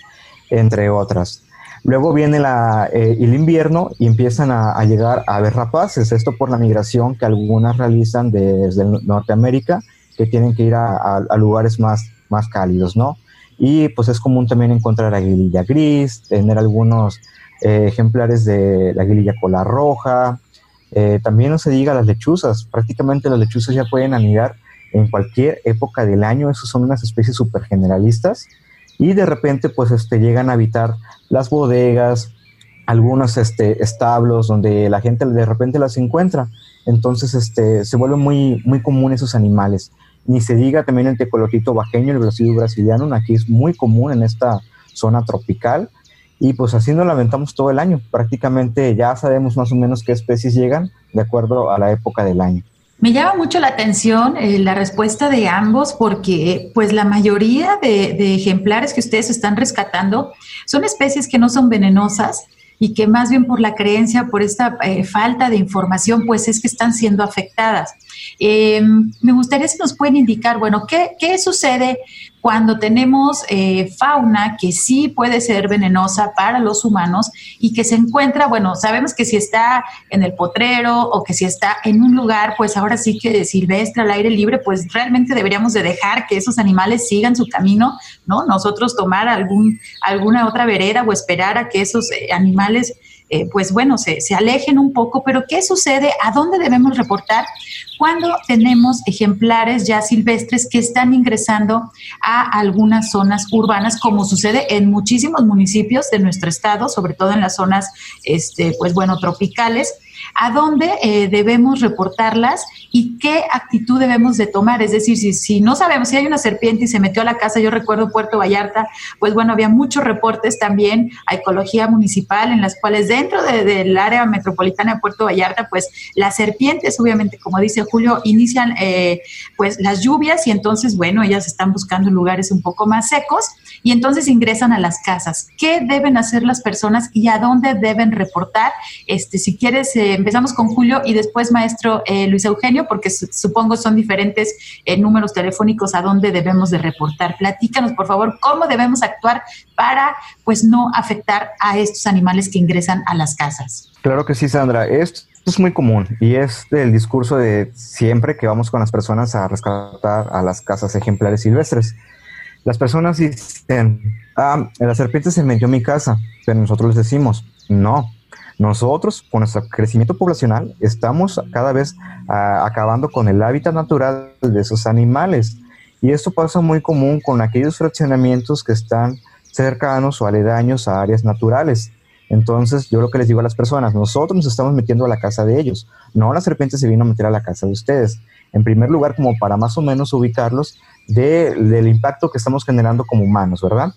entre otras. Luego viene eh, el invierno y empiezan a, llegar aves rapaces, esto por la migración que algunas realizan desde Norteamérica, que tienen que ir a, lugares más, más cálidos, ¿no? Y pues es común también encontrar aguililla gris, tener algunos eh, ejemplares de la aguililla cola roja, también no se diga las lechuzas, prácticamente las lechuzas ya pueden anidar en cualquier época del año, esos son unas especies súper generalistas y de repente pues este, llegan a habitar las bodegas, algunos este, establos donde la gente de repente las encuentra, entonces este, se vuelven muy, muy común esos animales. Ni se diga también el tecolotito bajeño, el brasileño brasiliano, aquí es muy común en esta zona tropical, y pues así nos lamentamos todo el año. Prácticamente ya sabemos más o menos qué especies llegan de acuerdo a la época del año. Me llama mucho la atención eh, la respuesta de ambos porque pues la mayoría de, ejemplares que ustedes están rescatando son especies que no son venenosas y que más bien por la creencia, por esta eh, falta de información, pues es que están siendo afectadas. Eh, me gustaría si nos pueden indicar, bueno, ¿qué, qué sucede cuando tenemos eh, fauna que sí puede ser venenosa para los humanos y que se encuentra, bueno, sabemos que si está en el potrero o que si está en un lugar, pues ahora sí que silvestre, al aire libre, pues realmente deberíamos de dejar que esos animales sigan su camino, ¿no? Nosotros tomar algún, alguna otra vereda o esperar a que esos eh, animales eh, pues bueno, se, se, alejen un poco, pero ¿qué sucede? ¿A dónde debemos reportar cuando tenemos ejemplares ya silvestres que están ingresando a algunas zonas urbanas, como sucede en muchísimos municipios de nuestro estado, sobre todo en las zonas, este, pues bueno, tropicales? ¿A dónde eh, debemos reportarlas y qué actitud debemos de tomar? Es decir, si, si no sabemos si hay una serpiente y se metió a la casa, yo recuerdo Puerto Vallarta, pues bueno, había muchos reportes también a Ecología Municipal en las cuales dentro del área metropolitana de Puerto Vallarta, pues las serpientes, obviamente, como dice Julio, inician eh, pues las lluvias y entonces, bueno, ellas están buscando lugares un poco más secos y entonces ingresan a las casas. ¿Qué deben hacer las personas y a dónde deben reportar? Este, si quieres, eh, empezamos con Julio y después maestro eh, Luis Eugenio, porque supongo son diferentes eh, números telefónicos a dónde debemos de reportar. Platícanos, por favor, cómo debemos actuar para pues no afectar a estos animales que ingresan a las casas. Claro que sí, Sandra. Esto es muy común y es del discurso de siempre que vamos con las personas a rescatar a las casas ejemplares silvestres. Las personas dicen, ah, la serpiente se metió en mi casa, pero nosotros les decimos, no, nosotros con nuestro crecimiento poblacional estamos cada vez ah, acabando con el hábitat natural de esos animales. Y esto pasa muy común con aquellos fraccionamientos que están cercanos o aledaños a áreas naturales. Entonces, yo lo que les digo a las personas, nosotros nos estamos metiendo a la casa de ellos, no la serpiente se vino a meter a la casa de ustedes. En primer lugar, como para más o menos ubicarlos del impacto que estamos generando como humanos, ¿verdad?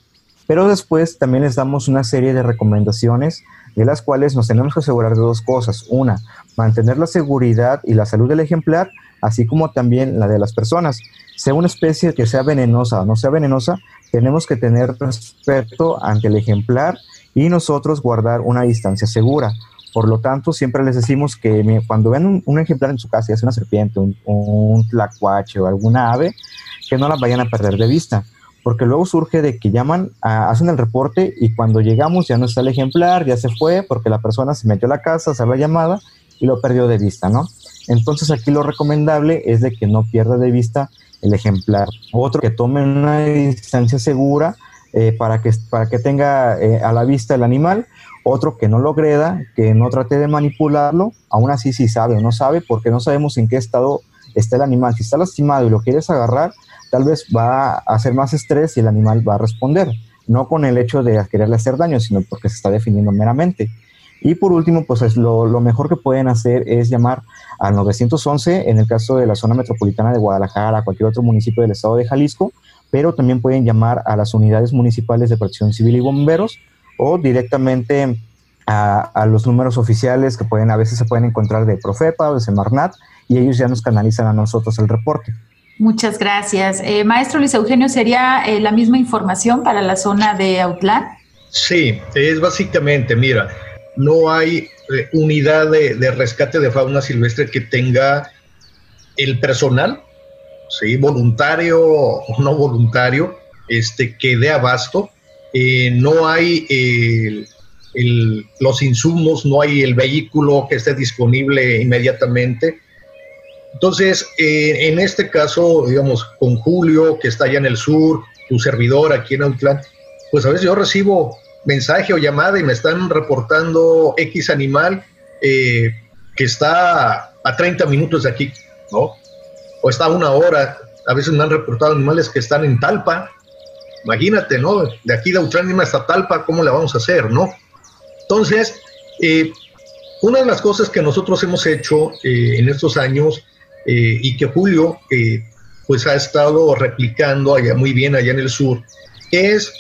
Pero después también les damos una serie de recomendaciones de las cuales nos tenemos que asegurar de dos cosas. Una, mantener la seguridad y la salud del ejemplar, así como también la de las personas. Sea una especie que sea venenosa o no sea venenosa, tenemos que tener respeto ante el ejemplar y nosotros guardar una distancia segura. Por lo tanto, siempre les decimos que cuando ven un, ejemplar en su casa, ya sea una serpiente, un, un tlacuache o alguna ave, que no la vayan a perder de vista, porque luego surge de que llaman, hacen el reporte y cuando llegamos ya no está el ejemplar, ya se fue porque la persona se metió a la casa, hacer la llamada y lo perdió de vista, ¿no? Entonces aquí lo recomendable es de que no pierda de vista el ejemplar. Otro, que tome una distancia segura eh, para, que, para que tenga eh, a la vista el animal. Otro, que no lo agreda, que no trate de manipularlo, aún así si sabe o no sabe, porque no sabemos en qué estado está el animal. Si está lastimado y lo quieres agarrar, tal vez va a hacer más estrés y el animal va a responder, no con el hecho de quererle hacer daño, sino porque se está definiendo meramente. Y por último, pues es lo, mejor que pueden hacer es llamar al 911 en el caso de la zona metropolitana de Guadalajara, cualquier otro municipio del estado de Jalisco, pero también pueden llamar a las unidades municipales de protección civil y bomberos o directamente a, a, los números oficiales que pueden a veces se pueden encontrar de Profepa o de Semarnat y ellos ya nos canalizan a nosotros el reporte. Muchas gracias. Eh, maestro Luis Eugenio, ¿sería eh, la misma información para la zona de Autlán? Sí, es básicamente, mira, no hay eh, unidad de, rescate de fauna silvestre que tenga el personal, ¿sí? voluntario o no voluntario, este, que dé abasto. No hay los insumos, no hay el vehículo que esté disponible inmediatamente entonces, eh, en este caso, digamos, con Julio, que está allá en el sur, tu servidor aquí en Autlán, pues a veces yo recibo mensaje o llamada y me están reportando X animal eh, que está a 30 minutos de aquí, ¿no? O está a una hora. A veces me han reportado animales que están en Talpa. Imagínate, ¿no? De aquí de Autlán hasta Talpa, ¿cómo la vamos a hacer, no? Entonces, eh, una de las cosas que nosotros hemos hecho en estos años eh, y que Julio eh, pues ha estado replicando allá muy bien allá en el sur, es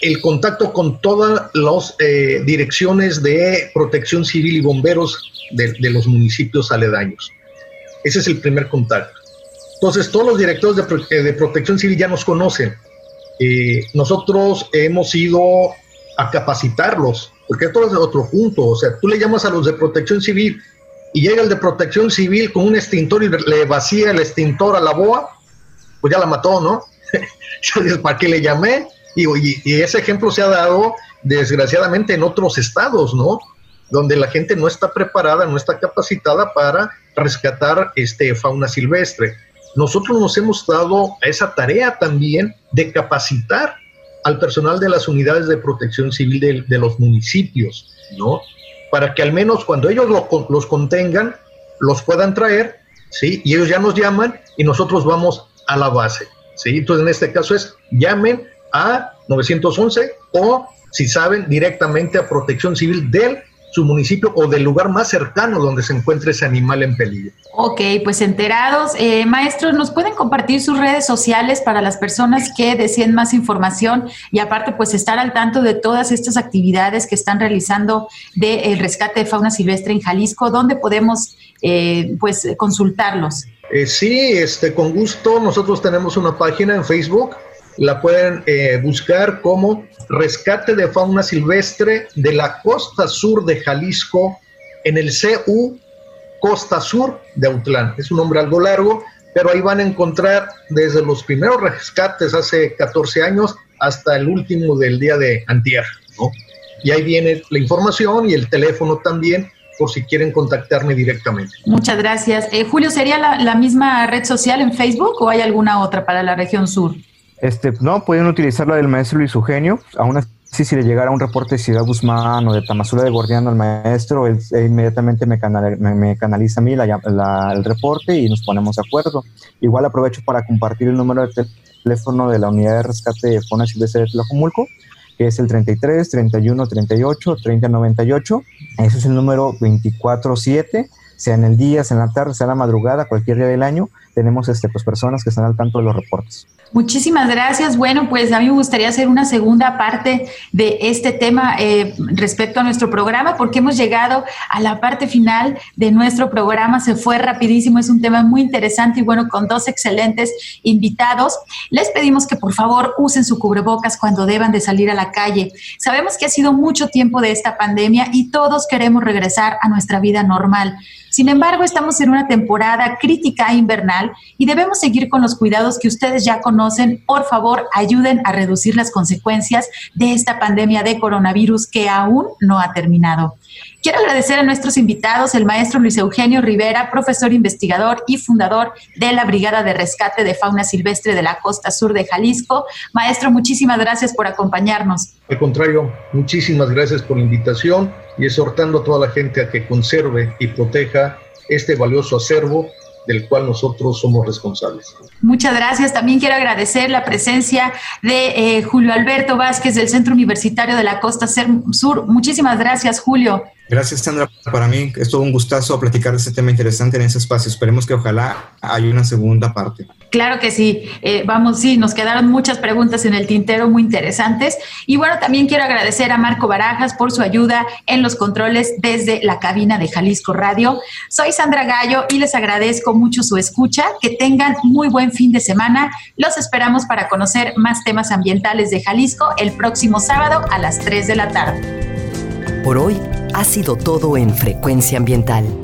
el contacto con todas las eh, direcciones de protección civil y bomberos de, los municipios aledaños. Ese es el primer contacto. Entonces, todos los directores de protección civil ya nos conocen. Nosotros hemos ido a capacitarlos, porque todo es otro punto. O sea, tú le llamas a los de protección civil y llega el de protección civil con un extintor y le vacía el extintor a la boa, pues ya la mató, ¿no? <laughs> ¿para qué le llamé? Y, y, ese ejemplo se ha dado desgraciadamente en otros estados, ¿no? Donde la gente no está preparada, no está capacitada para rescatar este, fauna silvestre. Nosotros nos hemos dado a esa tarea también de capacitar al personal de las unidades de protección civil de, los municipios, ¿no? para que al menos cuando ellos los contengan, los puedan traer, ¿sí? Y ellos ya nos llaman y nosotros vamos a la base, ¿sí? Entonces, en este caso es, llamen a 911 o, si saben, directamente a Protección Civil del su municipio o del lugar más cercano donde se encuentre ese animal en peligro. Ok, pues enterados. Eh, maestros, ¿nos pueden compartir sus redes sociales para las personas que deseen más información y aparte pues estar al tanto de todas estas actividades que están realizando del rescate de fauna silvestre en Jalisco? ¿Dónde podemos eh, pues consultarlos? Eh, sí, este, con gusto. Nosotros tenemos una página en Facebook la pueden eh, buscar como Rescate de Fauna Silvestre de la Costa Sur de Jalisco en el CU Costa Sur de Autlán. Es un nombre algo largo, pero ahí van a encontrar desde los primeros rescates hace 14 años hasta el último del día de antier, Y ahí viene la información y el teléfono también por si quieren contactarme directamente. Muchas gracias. Eh, Julio, ¿sería la misma red social en Facebook o hay alguna otra para la región sur? Este, no, pueden utilizar la del maestro Luis Eugenio. Aún así, si le llegara un reporte de Ciudad Guzmán o de Tamazula de Gordiano al maestro, él, inmediatamente me, canaliza a mí el reporte y nos ponemos de acuerdo. Igual aprovecho para compartir el número de teléfono de la unidad de rescate de fauna silvestre de Tlajomulco, que es el 33 31 38 30 98. Ese es el número 24-7 sea en el día, sea en la tarde, sea en la madrugada, cualquier día del año, tenemos este, pues, personas que están al tanto de los reportes. Muchísimas gracias. Bueno, pues a mí me gustaría hacer una segunda parte de este tema eh, respecto a nuestro programa, porque hemos llegado a la parte final de nuestro programa. Se fue rapidísimo, es un tema muy interesante y bueno, con dos excelentes invitados. Les pedimos que por favor usen su cubrebocas cuando deban de salir a la calle. Sabemos que ha sido mucho tiempo de esta pandemia y todos queremos regresar a nuestra vida normal. Sin embargo, estamos en una temporada crítica e y debemos seguir con los cuidados que ustedes ya conocen. Por favor, ayuden a reducir las consecuencias de esta pandemia de coronavirus que aún no ha terminado. Quiero agradecer a nuestros invitados, el maestro Luis Eugenio Rivera, profesor investigador y fundador de la Brigada de Rescate de Fauna Silvestre de la Costa Sur de Jalisco. Maestro, muchísimas gracias por acompañarnos. Al contrario, muchísimas gracias por la invitación y exhortando a toda la gente a que conserve y proteja este valioso acervo del cual nosotros somos responsables. Muchas gracias. También quiero agradecer la presencia de eh, Julio Alberto Vázquez del Centro Universitario de la Costa Sur. Muchísimas gracias, Julio. Gracias, Sandra. Para mí es todo un gustazo platicar de este tema interesante en ese espacio. Esperemos que ojalá haya una segunda parte. Claro que sí. Eh, vamos, sí, nos quedaron muchas preguntas en el tintero muy interesantes. Y bueno, también quiero agradecer a Marco Barajas por su ayuda en los controles desde la cabina de Jalisco Radio. Soy Sandra Gallo y les agradezco mucho su escucha. Que tengan muy buen fin de semana. Los esperamos para conocer más temas ambientales de Jalisco el próximo sábado a las 3 de la tarde. Por hoy ha sido todo en Frecuencia Ambiental.